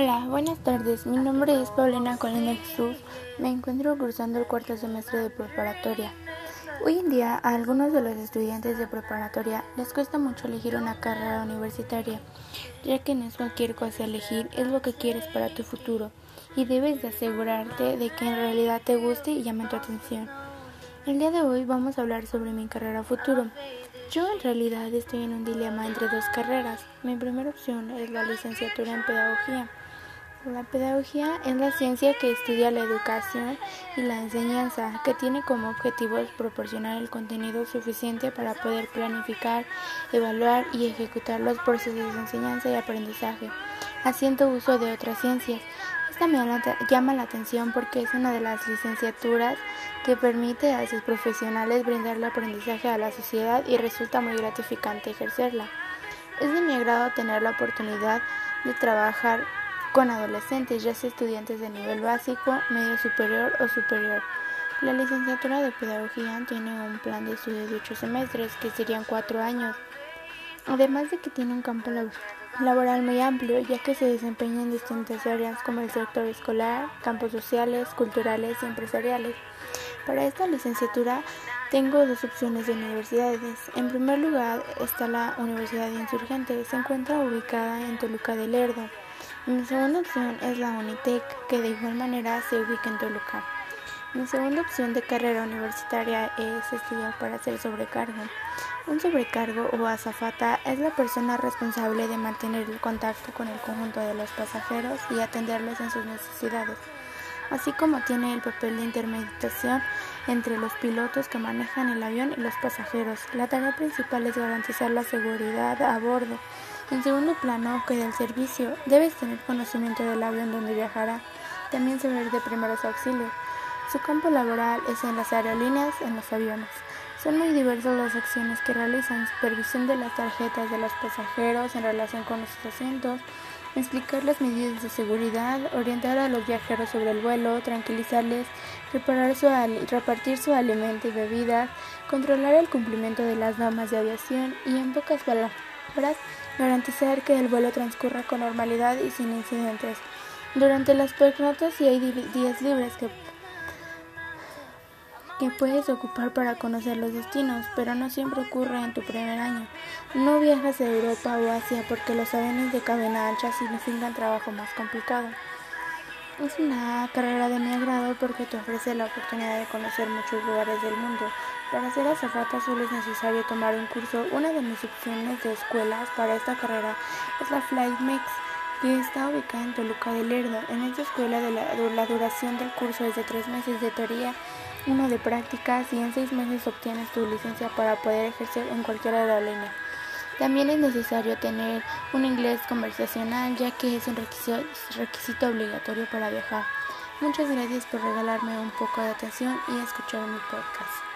Hola, buenas tardes. Mi nombre es Paulina Colina Jesús. Me encuentro cursando el cuarto semestre de preparatoria. Hoy en día a algunos de los estudiantes de preparatoria les cuesta mucho elegir una carrera universitaria, ya que no es cualquier cosa elegir, es lo que quieres para tu futuro y debes de asegurarte de que en realidad te guste y llame tu atención. El día de hoy vamos a hablar sobre mi carrera futuro. Yo en realidad estoy en un dilema entre dos carreras. Mi primera opción es la licenciatura en pedagogía. La pedagogía es la ciencia que estudia la educación y la enseñanza, que tiene como objetivo proporcionar el contenido suficiente para poder planificar, evaluar y ejecutar los procesos de enseñanza y aprendizaje, haciendo uso de otras ciencias. Esta me llama la atención porque es una de las licenciaturas que permite a sus profesionales brindarle aprendizaje a la sociedad y resulta muy gratificante ejercerla. Es de mi agrado tener la oportunidad de trabajar con adolescentes, ya sea estudiantes de nivel básico, medio superior o superior. La licenciatura de Pedagogía tiene un plan de estudio de 8 semestres, que serían 4 años, además de que tiene un campo laboral muy amplio, ya que se desempeña en distintas áreas como el sector escolar, campos sociales, culturales y empresariales. Para esta licenciatura tengo dos opciones de universidades. En primer lugar está la Universidad de Insurgentes, se encuentra ubicada en Toluca de Lerdo. Mi segunda opción es la Unitec, que de igual manera se ubica en Toluca. Mi segunda opción de carrera universitaria es estudiar para ser sobrecargo. Un sobrecargo o azafata es la persona responsable de mantener el contacto con el conjunto de los pasajeros y atenderlos en sus necesidades, así como tiene el papel de intermediación entre los pilotos que manejan el avión y los pasajeros. La tarea principal es garantizar la seguridad a bordo. En segundo plano, que del servicio, debes tener conocimiento del avión donde viajará, también saber de primeros auxilios. Su campo laboral es en las aerolíneas, en los aviones. Son muy diversas las acciones que realizan, supervisión de las tarjetas de los pasajeros en relación con los asientos, explicar las medidas de seguridad, orientar a los viajeros sobre el vuelo, tranquilizarles, su repartir su alimento y bebida, controlar el cumplimiento de las normas de aviación y, en pocas palabras, garantizar que el vuelo transcurra con normalidad y sin incidentes. Durante las pernotas si hay días libres que que puedes ocupar para conocer los destinos, pero no siempre ocurre en tu primer año. No viajas a Europa o Asia porque los aviones de cadena ancha significan trabajo más complicado. Es una carrera de mi agrado porque te ofrece la oportunidad de conocer muchos lugares del mundo. Para ser azafata solo es necesario tomar un curso. Una de mis opciones de escuelas para esta carrera es la FlightMix, que está ubicada en Toluca de Lerdo. En esta escuela de la, duración del curso es de tres meses de teoría uno de prácticas y en seis meses obtienes tu licencia para poder ejercer en cualquier aerolínea. También es necesario tener un inglés conversacional ya que es un requisito, obligatorio para viajar. Muchas gracias por regalarme un poco de atención y escuchar mi podcast.